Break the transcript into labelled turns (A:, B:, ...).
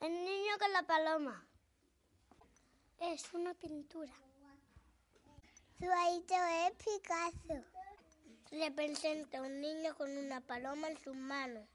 A: El niño con la paloma. Es una pintura.
B: Su es Picasso.
A: Representa un niño con una paloma en sus manos.